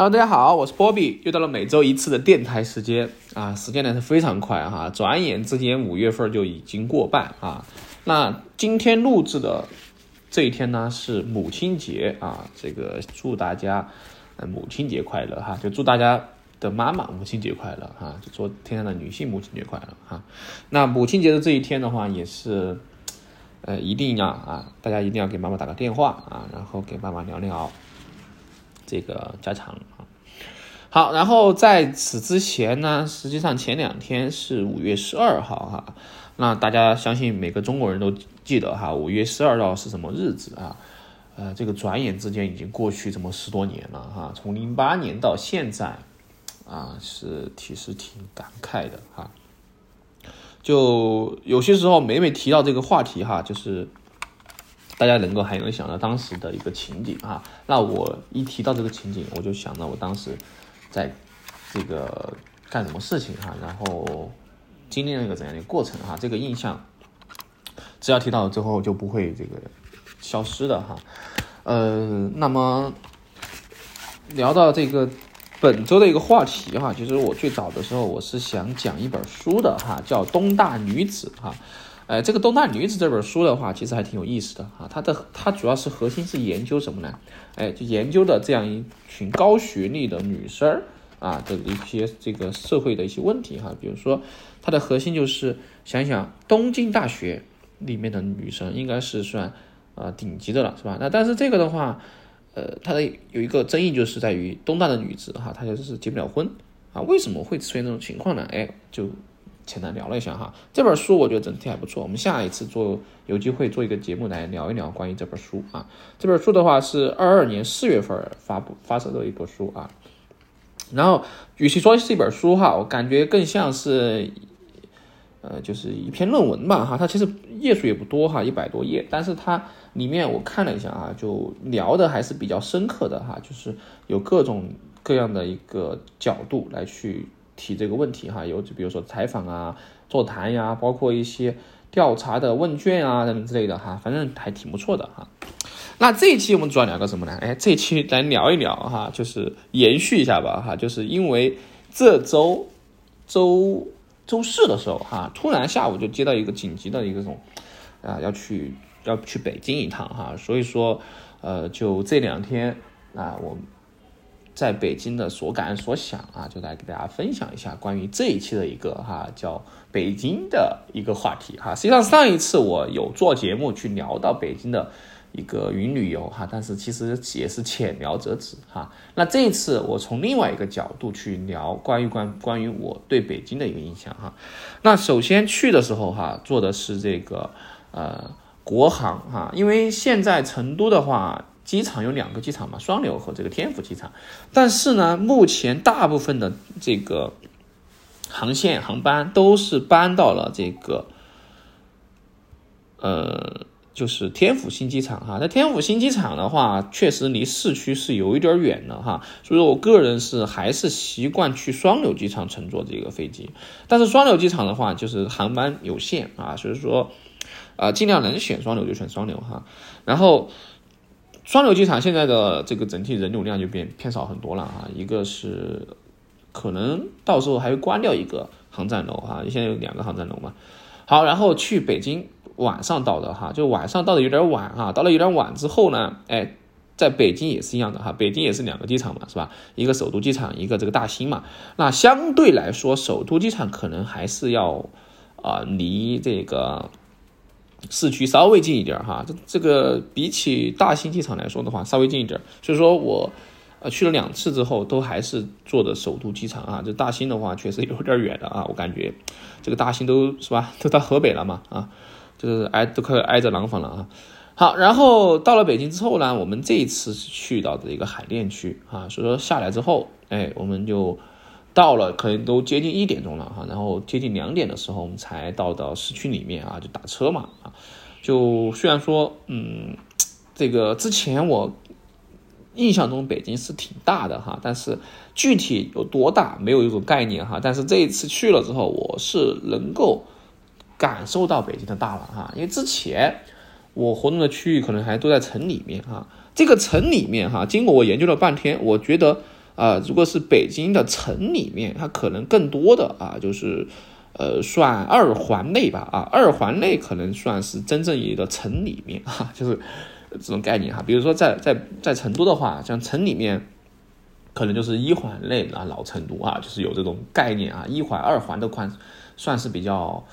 Hello，大家好，我是波比，又到了每周一次的电台时间啊，时间呢是非常快哈，转眼之间五月份就已经过半啊。那今天录制的这一天呢是母亲节啊，这个祝大家母亲节快乐哈，就祝大家的妈妈母亲节快乐哈，就祝天下的女性母亲节快乐哈。那母亲节的这一天的话，也是呃一定要啊，大家一定要给妈妈打个电话啊，然后给妈妈聊聊。这个加长啊，好，然后在此之前呢，实际上前两天是五月十二号哈，那大家相信每个中国人都记得哈，五月十二号是什么日子啊？呃，这个转眼之间已经过去这么十多年了哈，从零八年到现在啊，是其实挺感慨的哈，就有些时候每每提到这个话题哈，就是。大家能够还能想到当时的一个情景啊？那我一提到这个情景，我就想到我当时在这个干什么事情哈，然后经历了一个怎样的过程哈？这个印象只要提到之后就不会这个消失的哈。呃，那么聊到这个本周的一个话题哈，其实我最早的时候我是想讲一本书的哈，叫《东大女子》哈。哎，这个《东大女子》这本书的话，其实还挺有意思的啊。它的它主要是核心是研究什么呢？哎，就研究的这样一群高学历的女生啊的一些这个社会的一些问题哈。比如说，它的核心就是想想东京大学里面的女生应该是算啊顶级的了，是吧？那但是这个的话，呃，它的有一个争议就是在于东大的女子哈，她就是结不了婚啊。为什么会出现这种情况呢？哎，就。简单聊了一下哈，这本书我觉得整体还不错。我们下一次做有机会做一个节目来聊一聊关于这本书啊。这本书的话是二二年四月份发布发售的一本书啊。然后与其说是一本书哈，我感觉更像是呃就是一篇论文吧哈。它其实页数也不多哈，一百多页，但是它里面我看了一下啊，就聊的还是比较深刻的哈，就是有各种各样的一个角度来去。提这个问题哈，有就比如说采访啊、座谈呀，包括一些调查的问卷啊等等之类的哈，反正还挺不错的哈。那这一期我们主要聊个什么呢？哎，这一期来聊一聊哈，就是延续一下吧哈，就是因为这周周周四的时候哈，突然下午就接到一个紧急的一个种啊，要去要去北京一趟哈，所以说呃，就这两天啊，我。在北京的所感所想啊，就来给大家分享一下关于这一期的一个哈叫北京的一个话题哈。实际上上一次我有做节目去聊到北京的一个云旅游哈，但是其实也是浅聊辄止哈。那这一次我从另外一个角度去聊关于关关于我对北京的一个印象哈。那首先去的时候哈，坐的是这个呃国航哈，因为现在成都的话。机场有两个机场嘛，双流和这个天府机场，但是呢，目前大部分的这个航线航班都是搬到了这个，呃，就是天府新机场哈。那天府新机场的话，确实离市区是有一点远的哈，所以说我个人是还是习惯去双流机场乘坐这个飞机。但是双流机场的话，就是航班有限啊，所以说啊，尽量能选双流就选双流哈，然后。双流机场现在的这个整体人流量就变偏少很多了啊，一个是可能到时候还会关掉一个航站楼哈，现在有两个航站楼嘛。好，然后去北京晚上到的哈，就晚上到的有点晚哈，到了有点晚之后呢，哎，在北京也是一样的哈，北京也是两个机场嘛，是吧？一个首都机场，一个这个大兴嘛。那相对来说，首都机场可能还是要啊离这个。市区稍微近一点哈，这这个比起大兴机场来说的话，稍微近一点。所以说我呃去了两次之后，都还是坐的首都机场啊。这大兴的话确实有点远的啊，我感觉这个大兴都是吧，都到河北了嘛啊，就是挨都快挨着廊坊了啊。好，然后到了北京之后呢，我们这一次是去到的一个海淀区啊，所以说下来之后，哎，我们就。到了可能都接近一点钟了哈，然后接近两点的时候，我们才到到市区里面啊，就打车嘛啊，就虽然说嗯，这个之前我印象中北京是挺大的哈，但是具体有多大没有一种概念哈，但是这一次去了之后，我是能够感受到北京的大了哈，因为之前我活动的区域可能还都在城里面哈，这个城里面哈，经过我研究了半天，我觉得。啊，如果是北京的城里面，它可能更多的啊，就是呃算二环内吧，啊，二环内可能算是真正意义的城里面哈，就是这种概念哈。比如说在在在成都的话，像城里面。可能就是一环内啊，老成都啊，就是有这种概念啊。一环、二环的宽，算是比较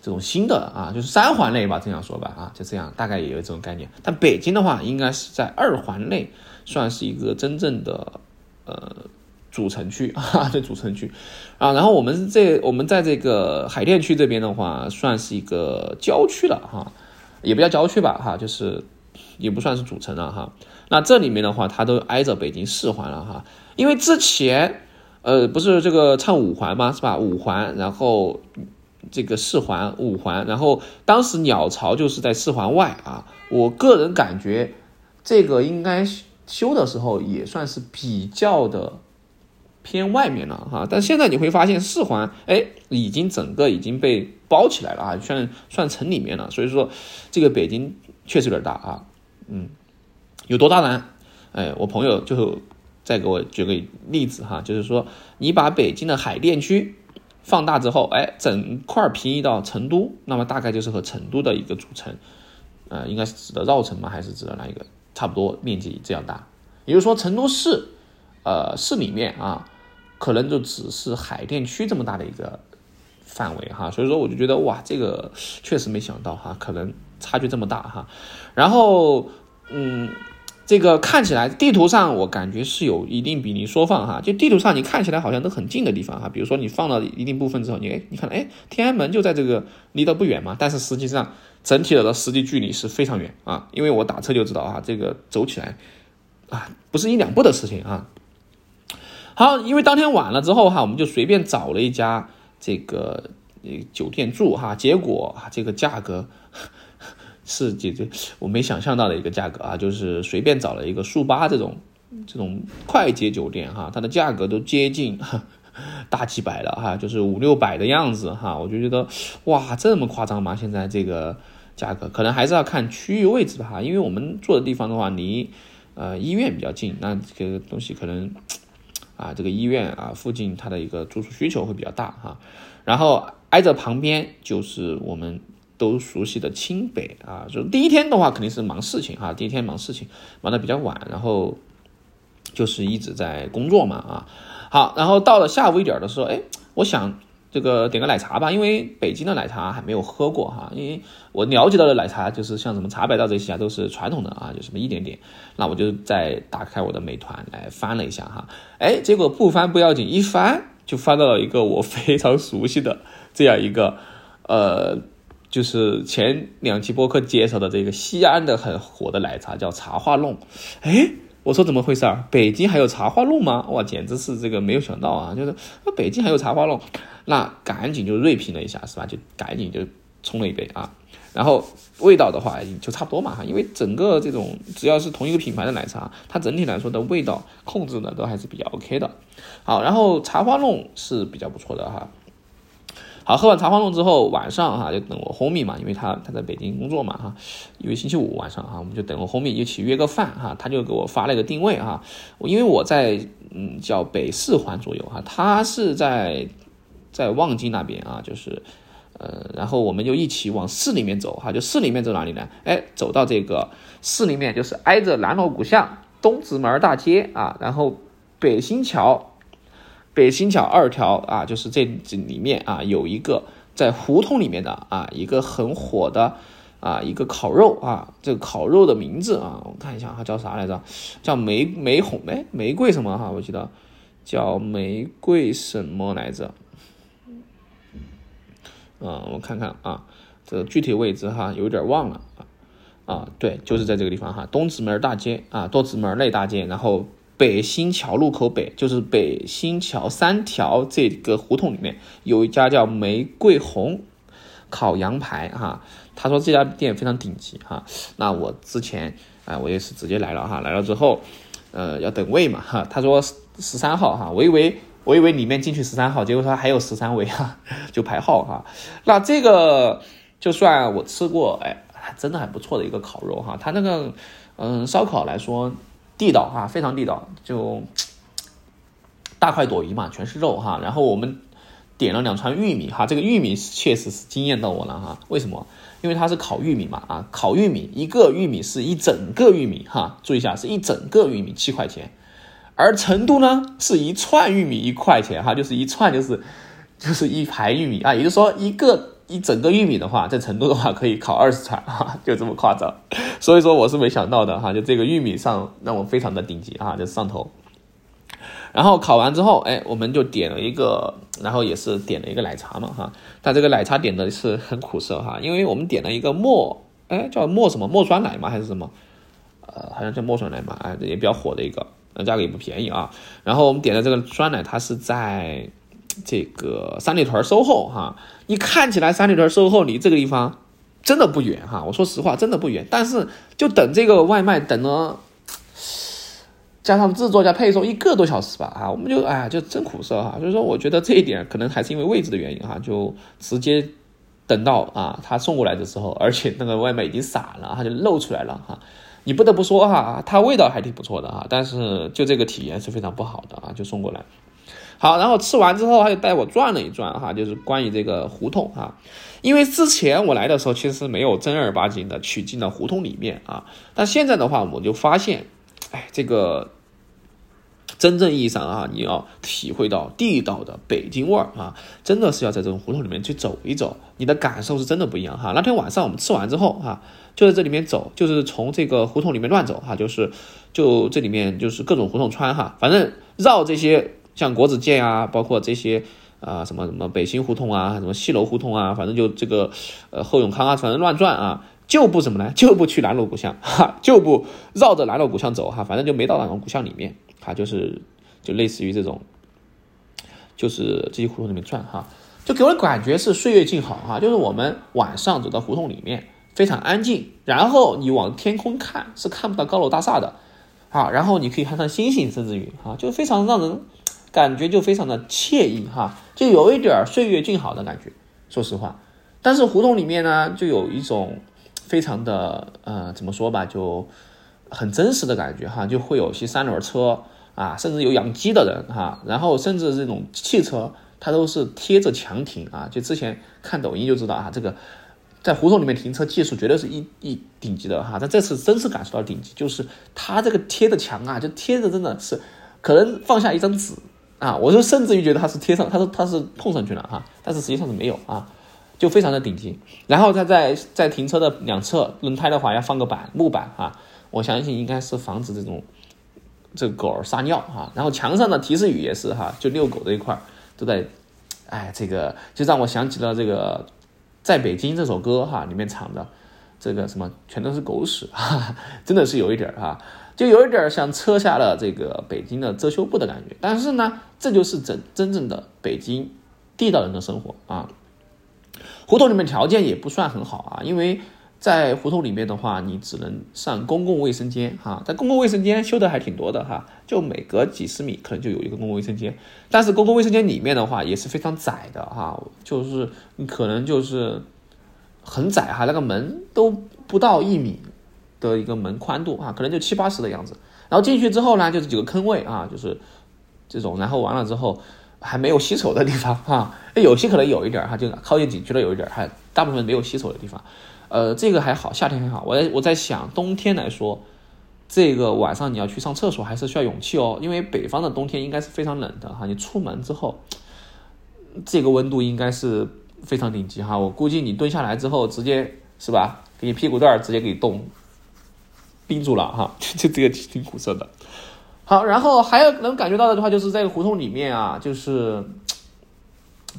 这种新的啊，就是三环内吧，这样说吧啊，就这样，大概也有这种概念。但北京的话，应该是在二环内，算是一个真正的呃主城区 啊，这主城区啊。然后我们这我们在这个海淀区这边的话，算是一个郊区了哈，也不叫郊区吧哈，就是也不算是主城了哈。那这里面的话，它都挨着北京四环了哈。因为之前，呃，不是这个唱五环吗？是吧？五环，然后这个四环、五环，然后当时鸟巢就是在四环外啊。我个人感觉，这个应该修的时候也算是比较的偏外面了哈。但现在你会发现，四环哎，已经整个已经被包起来了啊，算算城里面了。所以说，这个北京确实有点大啊。嗯，有多大呢？哎，我朋友就。再给我举个例子哈，就是说你把北京的海淀区放大之后，哎，整块平移到成都，那么大概就是和成都的一个组成，呃，应该是指的绕城吗？还是指的哪一个？差不多面积这样大，也就是说成都市，呃，市里面啊，可能就只是海淀区这么大的一个范围哈。所以说我就觉得哇，这个确实没想到哈，可能差距这么大哈。然后嗯。这个看起来地图上我感觉是有一定比例缩放哈，就地图上你看起来好像都很近的地方哈，比如说你放了一定部分之后，你哎，你看哎，天安门就在这个离得不远嘛，但是实际上整体的实际距离是非常远啊，因为我打车就知道啊，这个走起来啊不是一两步的事情啊。好，因为当天晚了之后哈，我们就随便找了一家这个酒店住哈，结果啊这个价格。是解决我没想象到的一个价格啊，就是随便找了一个速八这种这种快捷酒店哈，它的价格都接近 大几百了哈，就是五六百的样子哈，我就觉得哇这么夸张吗？现在这个价格可能还是要看区域位置吧，因为我们住的地方的话离呃医院比较近，那这个东西可能啊这个医院啊附近它的一个住宿需求会比较大哈，然后挨着旁边就是我们。都熟悉的清北啊，就第一天的话肯定是忙事情哈，第一天忙事情，忙的比较晚，然后就是一直在工作嘛啊。好，然后到了下午一点的时候，哎，我想这个点个奶茶吧，因为北京的奶茶还没有喝过哈，因为我了解到的奶茶就是像什么茶百道这些啊，都是传统的啊，就什么一点点。那我就再打开我的美团来翻了一下哈，哎，结果不翻不要紧，一翻就翻到了一个我非常熟悉的这样一个呃。就是前两期播客介绍的这个西安的很火的奶茶叫茶话弄，哎，我说怎么回事儿？北京还有茶花弄吗？哇，简直是这个没有想到啊！就是那北京还有茶花弄，那赶紧就锐评了一下，是吧？就赶紧就冲了一杯啊。然后味道的话就差不多嘛哈，因为整个这种只要是同一个品牌的奶茶，它整体来说的味道控制呢都还是比较 OK 的。好，然后茶花弄是比较不错的哈。好，喝完茶花弄之后，晚上哈就等我 homie 嘛，因为他他在北京工作嘛哈，因为星期五晚上哈，我们就等我 homie 一起约个饭哈，他就给我发了一个定位哈，因为我在嗯叫北四环左右哈，他是在在望京那边啊，就是呃，然后我们就一起往市里面走哈，就市里面走哪里呢？哎，走到这个市里面就是挨着南锣鼓巷东直门大街啊，然后北新桥。北新桥二条啊，就是这这里面啊，有一个在胡同里面的啊，一个很火的啊，一个烤肉啊，这个烤肉的名字啊，我看一下哈，叫啥来着？叫玫玫红哎，玫瑰什么哈？我记得叫玫瑰什么来着？啊，我看看啊，这个具体位置哈，有点忘了啊啊，对，就是在这个地方哈，东直门大街啊，东直门内大街，然后。北新桥路口北，就是北新桥三条这个胡同里面，有一家叫玫瑰红烤羊排哈。他说这家店非常顶级哈。那我之前啊，我也是直接来了哈。来了之后，呃，要等位嘛哈。他说十三号哈，我以为我以为里面进去十三号，结果说还有十三位哈，就排号哈。那这个就算我吃过，哎，真的还不错的一个烤肉哈。他那个嗯烧烤来说。地道哈，非常地道，就大快朵颐嘛，全是肉哈。然后我们点了两串玉米哈，这个玉米确实是惊艳到我了哈。为什么？因为它是烤玉米嘛啊，烤玉米一个玉米是一整个玉米哈，注意一下是一整个玉米七块钱，而成都呢是一串玉米一块钱哈，就是一串就是就是一排玉米啊，也就是说一个一整个玉米的话，在成都的话可以烤二十串哈，就这么夸张。所以说我是没想到的哈，就这个玉米上让我非常的顶级啊，就上头。然后烤完之后，哎，我们就点了一个，然后也是点了一个奶茶嘛，哈。但这个奶茶点的是很苦涩哈，因为我们点了一个墨，哎，叫墨什么墨酸奶吗？还是什么？呃，好像叫墨酸奶嘛，哎，也比较火的一个，那价格也不便宜啊。然后我们点的这个酸奶，它是在这个三里屯 SOHO 哈。你看起来三里屯 SOHO 离这个地方真的不远哈，我说实话，真的不远。但是就等这个外卖等了。加上制作加配送一个多小时吧，啊，我们就哎就真苦涩哈。所以说，我觉得这一点可能还是因为位置的原因哈，就直接等到啊他送过来的时候，而且那个外卖已经洒了，他就露出来了哈。你不得不说哈，它味道还挺不错的哈，但是就这个体验是非常不好的啊，就送过来。好，然后吃完之后，他就带我转了一转哈，就是关于这个胡同哈，因为之前我来的时候其实没有正儿八经的去进到胡同里面啊，但现在的话，我就发现，哎，这个。真正意义上啊，你要体会到地道的北京味儿啊，真的是要在这种胡同里面去走一走，你的感受是真的不一样哈。那天晚上我们吃完之后哈，就在这里面走，就是从这个胡同里面乱走哈，就是就这里面就是各种胡同穿哈，反正绕这些像国子监啊，包括这些啊什么什么北新胡同啊，什么西楼胡同啊，反正就这个呃后永康啊，反正乱转啊，就不怎么呢，就不去南锣鼓巷哈，就不绕着南锣鼓巷走哈，反正就没到南锣鼓巷里面。它就是，就类似于这种，就是这些胡同里面转哈，就给我的感觉是岁月静好哈，就是我们晚上走到胡同里面非常安静，然后你往天空看是看不到高楼大厦的，啊，然后你可以看看星星，甚至于啊，就非常让人感觉就非常的惬意哈，就有一点岁月静好的感觉，说实话，但是胡同里面呢，就有一种非常的呃，怎么说吧，就很真实的感觉哈，就会有些三轮车。啊，甚至有养鸡的人哈，然后甚至这种汽车，它都是贴着墙停啊。就之前看抖音就知道啊，这个在胡同里面停车技术绝对是一一顶级的哈。但这次真是感受到顶级，就是它这个贴着墙啊，就贴着真的是可能放下一张纸啊，我就甚至于觉得它是贴上，它是它是碰上去了哈，但是实际上是没有啊，就非常的顶级。然后它在在停车的两侧轮胎的话要放个板木板哈，我相信应该是防止这种。这个狗撒尿哈，然后墙上的提示语也是哈，就遛狗这一块都在，哎，这个就让我想起了这个在北京这首歌哈，里面唱的这个什么全都是狗屎，哈，真的是有一点儿哈，就有一点像撤下了这个北京的遮羞布的感觉。但是呢，这就是真真正的北京地道人的生活啊。胡同里面条件也不算很好啊，因为。在胡同里面的话，你只能上公共卫生间哈，在公共卫生间修的还挺多的哈，就每隔几十米可能就有一个公共卫生间，但是公共卫生间里面的话也是非常窄的哈，就是你可能就是很窄哈，那个门都不到一米的一个门宽度啊，可能就七八十的样子。然后进去之后呢，就是几个坑位啊，就是这种，然后完了之后还没有洗手的地方哈，有些可能有一点哈，就靠近景区的有一点，还大部分没有洗手的地方。呃，这个还好，夏天还好。我在我在想，冬天来说，这个晚上你要去上厕所还是需要勇气哦，因为北方的冬天应该是非常冷的哈。你出门之后，这个温度应该是非常顶级哈。我估计你蹲下来之后，直接是吧，给你屁股蛋儿直接给你冻冰住了哈，就这个挺挺苦涩的。好，然后还有能感觉到的话，就是这个胡同里面啊，就是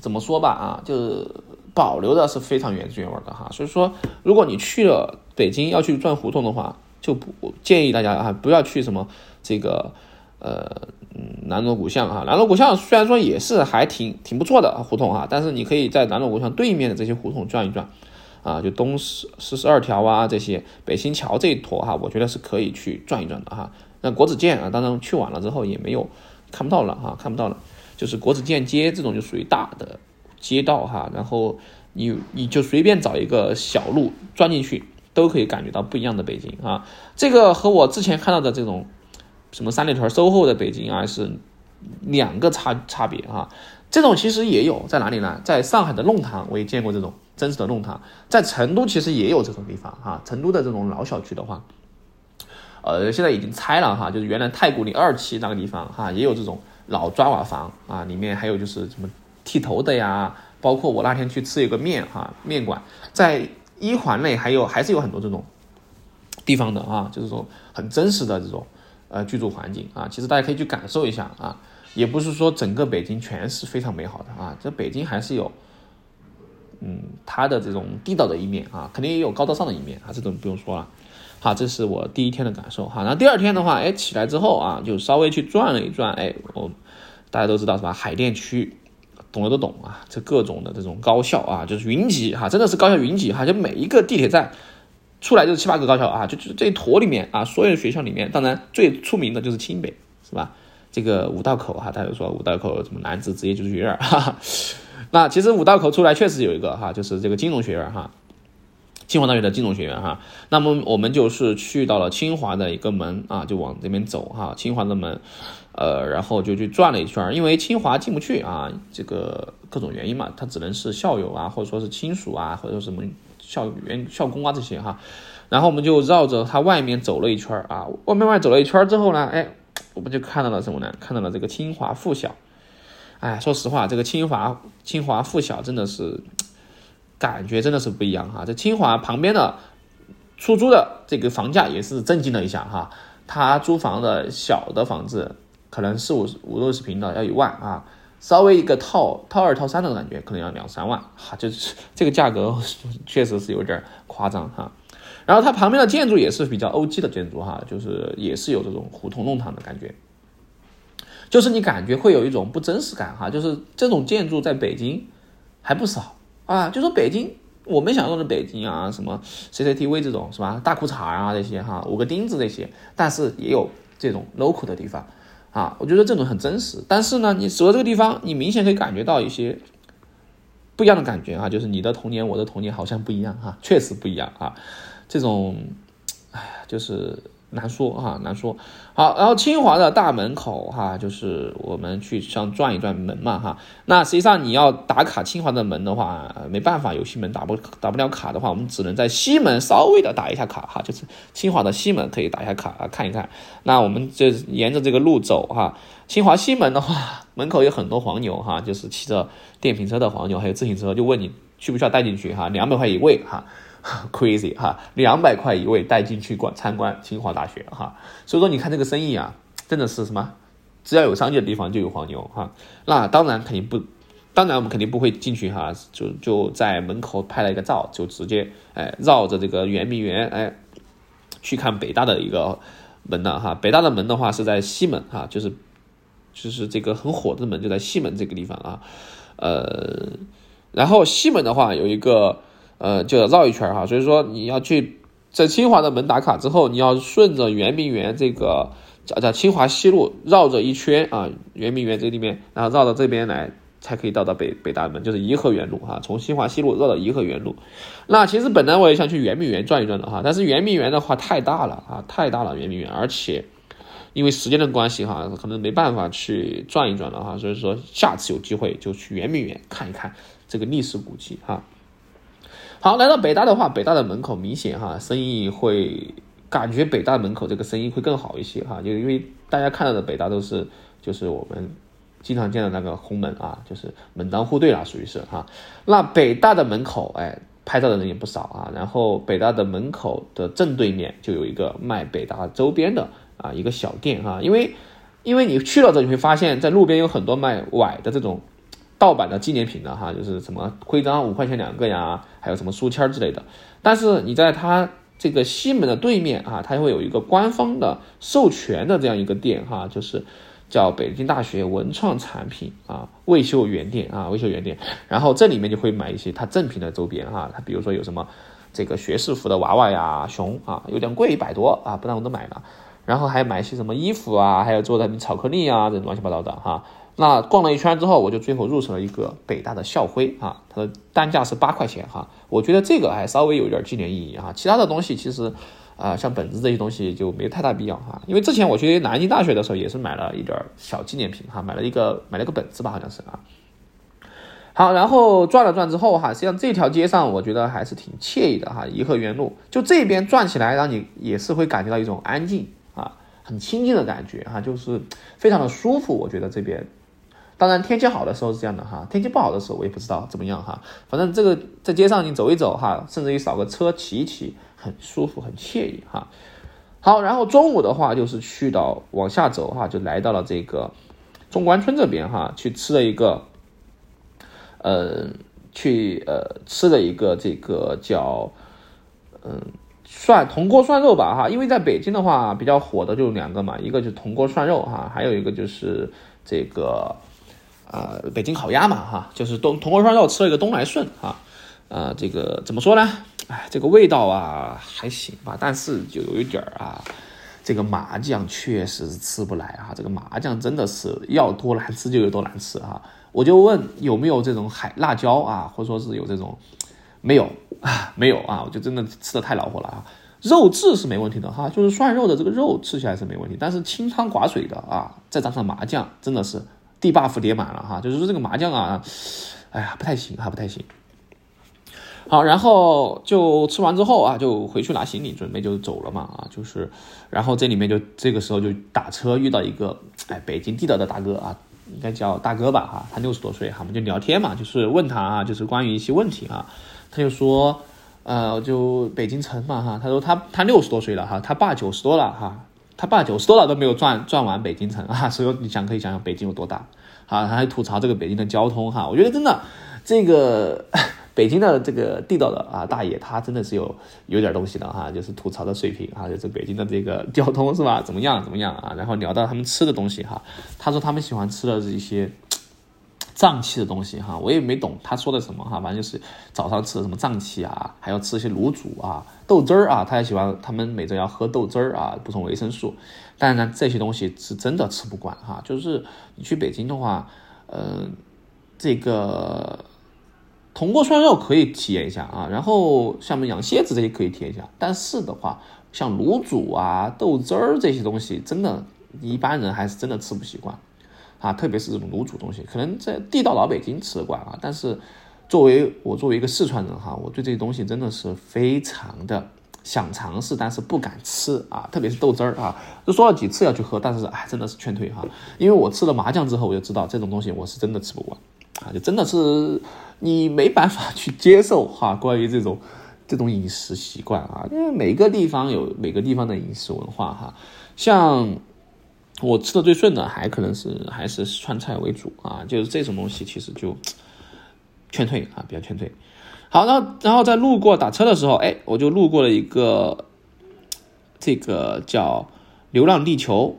怎么说吧啊，就是。保留的是非常原汁原味的哈，所以说如果你去了北京要去转胡同的话，就不建议大家啊不要去什么这个呃南锣鼓巷啊，南锣鼓巷虽然说也是还挺挺不错的胡同哈，但是你可以在南锣鼓巷对面的这些胡同转一转啊，就东四四十二条啊这些北新桥这一坨哈，我觉得是可以去转一转的哈。那国子监啊，当然去晚了之后也没有看不到了哈，看不到了，就是国子监街这种就属于大的。街道哈，然后你你就随便找一个小路钻进去，都可以感觉到不一样的北京啊。这个和我之前看到的这种什么三里屯 SOHO 的北京啊是两个差差别哈。这种其实也有在哪里呢？在上海的弄堂我也见过这种真实的弄堂，在成都其实也有这种地方哈。成都的这种老小区的话，呃，现在已经拆了哈，就是原来太古里二期那个地方哈，也有这种老砖瓦房啊，里面还有就是什么剃头的呀，包括我那天去吃一个面哈，面馆在一环内还有还是有很多这种地方的啊，就是说很真实的这种呃居住环境啊，其实大家可以去感受一下啊。也不是说整个北京全是非常美好的啊，这北京还是有，嗯，它的这种地道的一面啊，肯定也有高大上的一面啊，这种不用说了。好，这是我第一天的感受。好，那第二天的话，哎，起来之后啊，就稍微去转了一转，哎，我大家都知道是吧？海淀区，懂的都懂啊，这各种的这种高校啊，就是云集哈，真的是高校云集哈，就每一个地铁站出来就是七八个高校啊，就就这一坨里面啊，所有学校里面，当然最出名的就是清北，是吧？这个五道口哈，他就说五道口什么男子职业技术学院哈，那其实五道口出来确实有一个哈，就是这个金融学院哈，清华大学的金融学院哈。那么我们就是去到了清华的一个门啊，就往这边走哈，清华的门，呃，然后就去转了一圈，因为清华进不去啊，这个各种原因嘛，他只能是校友啊，或者说是亲属啊，或者什么校员校工啊这些哈。然后我们就绕着它外面走了一圈啊，外面外走了一圈之后呢，哎。我们就看到了什么呢？看到了这个清华附小，哎，说实话，这个清华清华附小真的是感觉真的是不一样哈。这清华旁边的出租的这个房价也是震惊了一下哈。他租房的小的房子可能四五五六十平的要一万啊，稍微一个套套二套三的感觉可能要两三万哈，就是这个价格 确实是有点夸张哈。然后它旁边的建筑也是比较欧 G 的建筑哈，就是也是有这种胡同弄堂的感觉，就是你感觉会有一种不真实感哈，就是这种建筑在北京还不少。啊，就说北京我们想象的北京啊，什么 CCTV 这种是吧，大裤衩啊这些哈，五个钉子这些，但是也有这种 local 的地方。啊，我觉得这种很真实，但是呢，你走到这个地方，你明显可以感觉到一些不一样的感觉啊，就是你的童年，我的童年好像不一样哈，确实不一样啊。这种，哎呀，就是难说哈，难说。好，然后清华的大门口哈，就是我们去像转一转门嘛哈。那实际上你要打卡清华的门的话，没办法，有西门打不打不了卡的话，我们只能在西门稍微的打一下卡哈，就是清华的西门可以打一下卡啊，看一看。那我们就沿着这个路走哈。清华西门的话，门口有很多黄牛哈，就是骑着电瓶车的黄牛，还有自行车，就问你需不需要带进去哈，两百块一位哈。crazy 哈，两百块一位带进去观参观清华大学哈，所以说你看这个生意啊，真的是什么？只要有商机的地方就有黄牛哈。那当然肯定不，当然我们肯定不会进去哈，就就在门口拍了一个照，就直接哎绕着这个圆明园哎去看北大的一个门了哈。北大的门的话是在西门哈，就是就是这个很火的门就在西门这个地方啊。呃，然后西门的话有一个。呃，就要绕一圈哈，所以说你要去在清华的门打卡之后，你要顺着圆明园这个叫叫清华西路绕着一圈啊，圆明园这里面，然后绕到这边来，才可以到达北北大门，就是颐和园路哈，从清华西路绕到颐和园路。那其实本来我也想去圆明园转一转的哈，但是圆明园的话太大了啊，太大了圆明园，而且因为时间的关系哈，可能没办法去转一转了哈，所以说下次有机会就去圆明园看一看这个历史古迹哈。好，来到北大的话，北大的门口明显哈，生意会感觉北大门口这个生意会更好一些哈，就因为大家看到的北大都是就是我们经常见的那个红门啊，就是门当户对啦，属于是哈。那北大的门口，哎，拍照的人也不少啊。然后北大的门口的正对面就有一个卖北大周边的啊一个小店哈，因为因为你去了之后，你会发现在路边有很多卖崴的这种。盗版的纪念品的哈，就是什么徽章五块钱两个呀，还有什么书签之类的。但是你在它这个西门的对面啊，它会有一个官方的授权的这样一个店哈，就是叫北京大学文创产品啊未修园店啊未修园店。然后这里面就会买一些它正品的周边哈，它比如说有什么这个学士服的娃娃呀、熊啊，有点贵一百多啊，不然我都买了。然后还买一些什么衣服啊，还有做的巧克力啊，这乱七八糟的哈。那逛了一圈之后，我就最后入手了一个北大的校徽啊，它的单价是八块钱哈。我觉得这个还稍微有点纪念意义哈。其他的东西其实，啊，像本子这些东西就没太大必要哈。因为之前我去南京大学的时候也是买了一点小纪念品哈，买了一个买了个本子吧，好像是啊。好，然后转了转之后哈，实际上这条街上我觉得还是挺惬意的哈。颐和园路就这边转起来，让你也是会感觉到一种安静啊，很清静的感觉哈，就是非常的舒服。我觉得这边，当然天气好的时候是这样的哈，天气不好的时候我也不知道怎么样哈。反正这个在街上你走一走哈，甚至于扫个车骑一骑，很舒服，很惬意哈。好，然后中午的话就是去到往下走哈，就来到了这个中关村这边哈，去吃了一个。呃，去呃吃了一个这个叫嗯涮铜锅涮肉吧哈，因为在北京的话比较火的就两个嘛，一个就是铜锅涮肉哈，还有一个就是这个呃北京烤鸭嘛哈，就是东铜锅涮肉吃了一个东来顺哈，呃这个怎么说呢？哎，这个味道啊还行吧，但是就有一点儿啊，这个麻酱确实是吃不来啊，这个麻酱真的是要多难吃就有多难吃啊。我就问有没有这种海辣椒啊，或者说是有这种，没有啊，没有啊，我就真的吃的太恼火了啊。肉质是没问题的哈，就是涮肉的这个肉吃起来是没问题，但是清汤寡水的啊，再加上麻酱，真的是地 buff 叠满了哈。就是说这个麻将啊，哎呀，不太行哈，不太行。好，然后就吃完之后啊，就回去拿行李，准备就走了嘛啊，就是，然后这里面就这个时候就打车遇到一个哎北京地道的大哥啊。应该叫大哥吧，哈，他六十多岁，哈，我们就聊天嘛，就是问他啊，就是关于一些问题啊，他就说，呃，就北京城嘛，哈，他说他他六十多岁了，哈，他爸九十多了，哈，他爸九十多了都没有转转完北京城 啊，所以你想可以想想北京有多大，啊，他还吐槽这个北京的交通，哈，我觉得真的这个。北京的这个地道的啊大爷，他真的是有有点东西的哈，就是吐槽的水平啊，就是北京的这个交通是吧？怎么样怎么样啊？然后聊到他们吃的东西哈，他说他们喜欢吃的是一些胀气的东西哈，我也没懂他说的什么哈，反正就是早上吃的什么胀气啊，还要吃一些卤煮啊、豆汁儿啊，他也喜欢，他们每周要喝豆汁儿啊，补充维生素。但是呢，这些东西是真的吃不惯哈，就是你去北京的话，呃，这个。铜锅涮肉可以体验一下啊，然后像我们养蝎子这些可以体验一下，但是的话，像卤煮啊、豆汁儿这些东西，真的，一般人还是真的吃不习惯啊，特别是这种卤煮东西，可能在地道老北京吃得惯啊，但是作为我作为一个四川人哈，我对这些东西真的是非常的想尝试，但是不敢吃啊，特别是豆汁儿啊，都说了几次要去喝，但是哎，真的是劝退哈，因为我吃了麻酱之后，我就知道这种东西我是真的吃不惯啊，就真的是。你没办法去接受哈，关于这种这种饮食习惯啊，因为每个地方有每个地方的饮食文化哈。像我吃的最顺的，还可能是还是川菜为主啊，就是这种东西其实就劝退啊，比较劝退。好，然后然后在路过打车的时候，哎，我就路过了一个这个叫《流浪地球》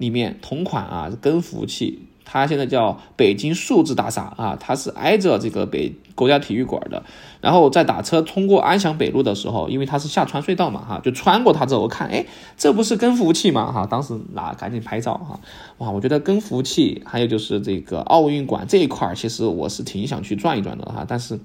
里面同款啊，跟服务器。它现在叫北京数字大厦啊，它是挨着这个北国家体育馆的。然后在打车通过安祥北路的时候，因为它是下穿隧道嘛，哈，就穿过它之后，看，哎，这不是跟服务器吗？哈，当时拿赶紧拍照哈，哇，我觉得跟服务器还有就是这个奥运馆这一块儿，其实我是挺想去转一转的哈，但是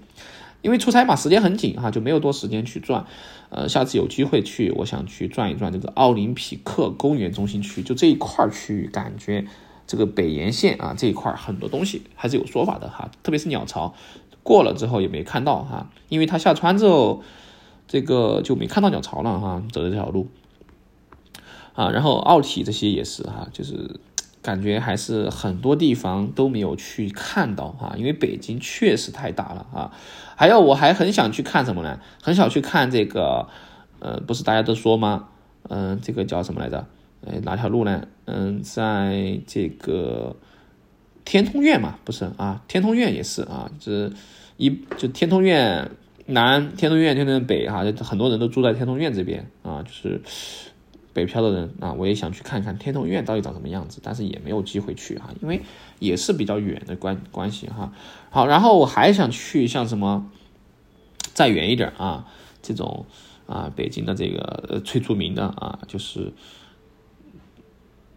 因为出差嘛，时间很紧哈，就没有多时间去转。呃，下次有机会去，我想去转一转这个奥林匹克公园中心区，就这一块区域，感觉。这个北沿线啊这一块很多东西还是有说法的哈，特别是鸟巢，过了之后也没看到哈，因为它下穿之后，这个就没看到鸟巢了哈，走的这条路，啊，然后奥体这些也是哈，就是感觉还是很多地方都没有去看到哈，因为北京确实太大了啊，还有我还很想去看什么呢？很想去看这个，呃，不是大家都说吗？嗯，这个叫什么来着？哎，哪条路呢？嗯，在这个天通苑嘛，不是啊，天通苑也是啊，就是一就天通苑南、天通苑、天通苑北哈，很多人都住在天通苑这边啊，就是北漂的人啊，我也想去看看天通苑到底长什么样子，但是也没有机会去哈，因为也是比较远的关关系哈。好，然后我还想去像什么再远一点啊，这种啊，北京的这个最著名的啊，就是。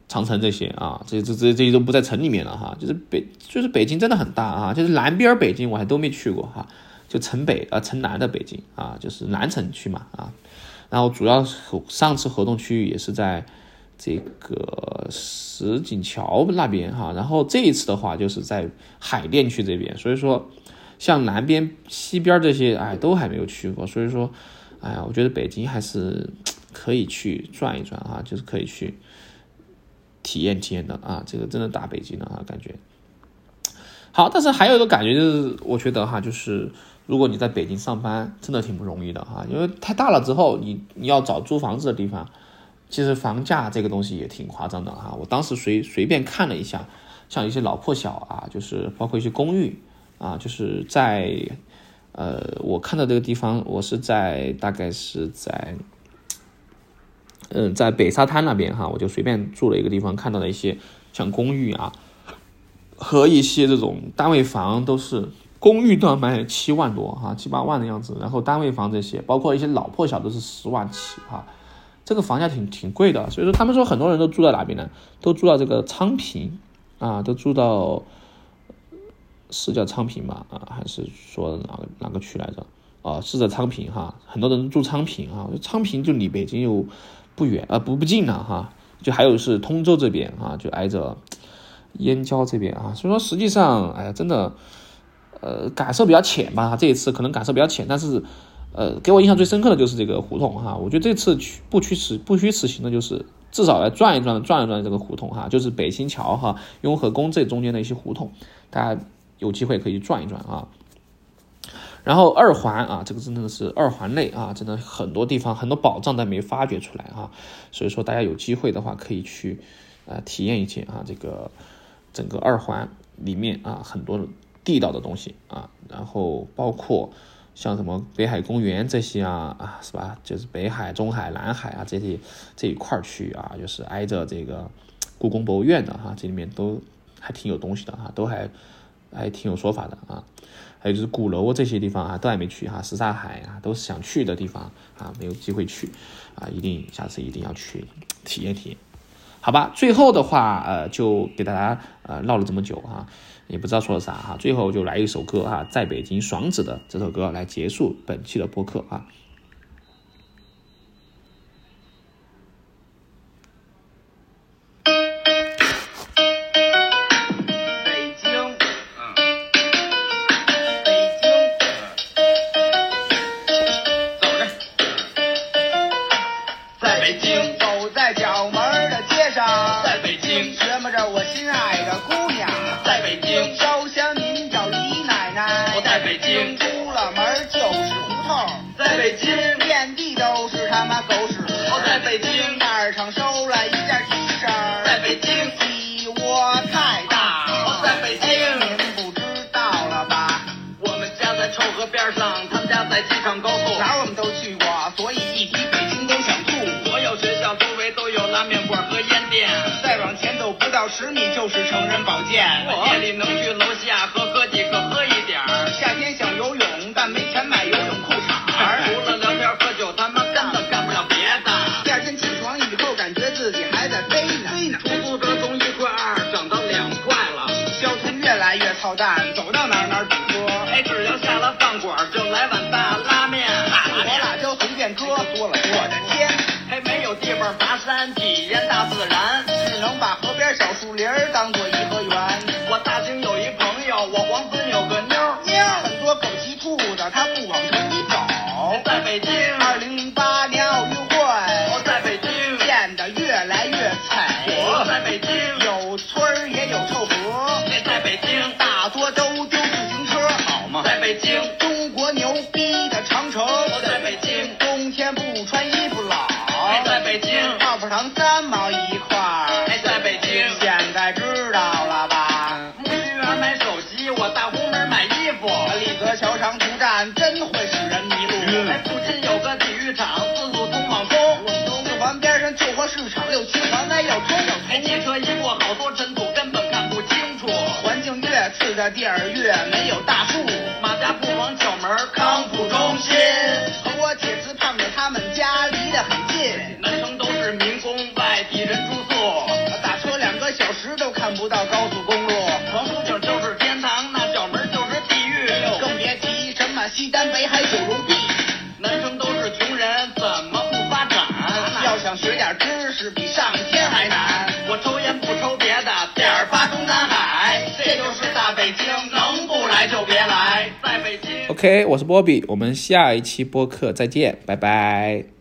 长城这些啊，这这这这些都不在城里面了哈，就是北就是北京真的很大啊，就是南边北京我还都没去过哈，就城北啊城南的北京啊，就是南城区嘛啊，然后主要上次活动区域也是在这个石景桥那边哈，然后这一次的话就是在海淀区这边，所以说像南边、西边这些哎都还没有去过，所以说哎呀，我觉得北京还是可以去转一转啊，就是可以去体验体验的啊，这个真的大北京的啊，感觉。好，但是还有一个感觉就是，我觉得哈，就是如果你在北京上班，真的挺不容易的哈，因为太大了之后，你你要找租房子的地方，其实房价这个东西也挺夸张的哈。我当时随随便看了一下，像一些老破小啊，就是包括一些公寓啊，就是在呃，我看到这个地方，我是在大概是在嗯，在北沙滩那边哈，我就随便住了一个地方，看到了一些像公寓啊。和一些这种单位房都是公寓都要卖七万多哈，七八万的样子，然后单位房这些，包括一些老破小都是十万起哈，这个房价挺挺贵的，所以说他们说很多人都住在哪边呢？都住到这个昌平啊，都住到是叫昌平吧啊，还是说哪个哪个区来着？啊，是在昌平哈，很多人住昌平啊，昌平就离北京有不远啊，不不近了哈，就还有是通州这边啊，就挨着。燕郊这边啊，所以说实际上，哎呀，真的，呃，感受比较浅吧。这一次可能感受比较浅，但是，呃，给我印象最深刻的就是这个胡同哈。我觉得这次去不虚此不虚此行的，就是至少来转一转，转一转这个胡同哈，就是北新桥哈、雍和宫这中间的一些胡同，大家有机会可以转一转啊。然后二环啊，这个真的是二环内啊，真的很多地方很多宝藏都没发掘出来啊。所以说大家有机会的话，可以去呃体验一些啊这个。整个二环里面啊，很多地道的东西啊，然后包括像什么北海公园这些啊啊，是吧？就是北海、中海、南海啊这些这一块区域啊，就是挨着这个故宫博物院的哈，这里面都还挺有东西的哈，都还还挺有说法的啊。还有就是鼓楼这些地方啊，都还没去哈，什刹海啊，都是想去的地方啊，没有机会去啊，一定下次一定要去体验体验。好吧，最后的话，呃，就给大家呃唠了这么久哈，也不知道说了啥哈，最后就来一首歌哈，在北京爽子的这首歌来结束本期的播客啊。夜里真会使人迷路。哎，附近有个体育场，四路通往东。四环边上旧货市场，六七环外要通。哎，汽车一过，好多尘土根本看不清楚。环境越次的地儿越没有大树。马海南。我抽烟不抽别的，点儿发中南海，这就是大北京，能不来就别来，在北京。OK，我是波比，我们下一期播客再见，拜拜。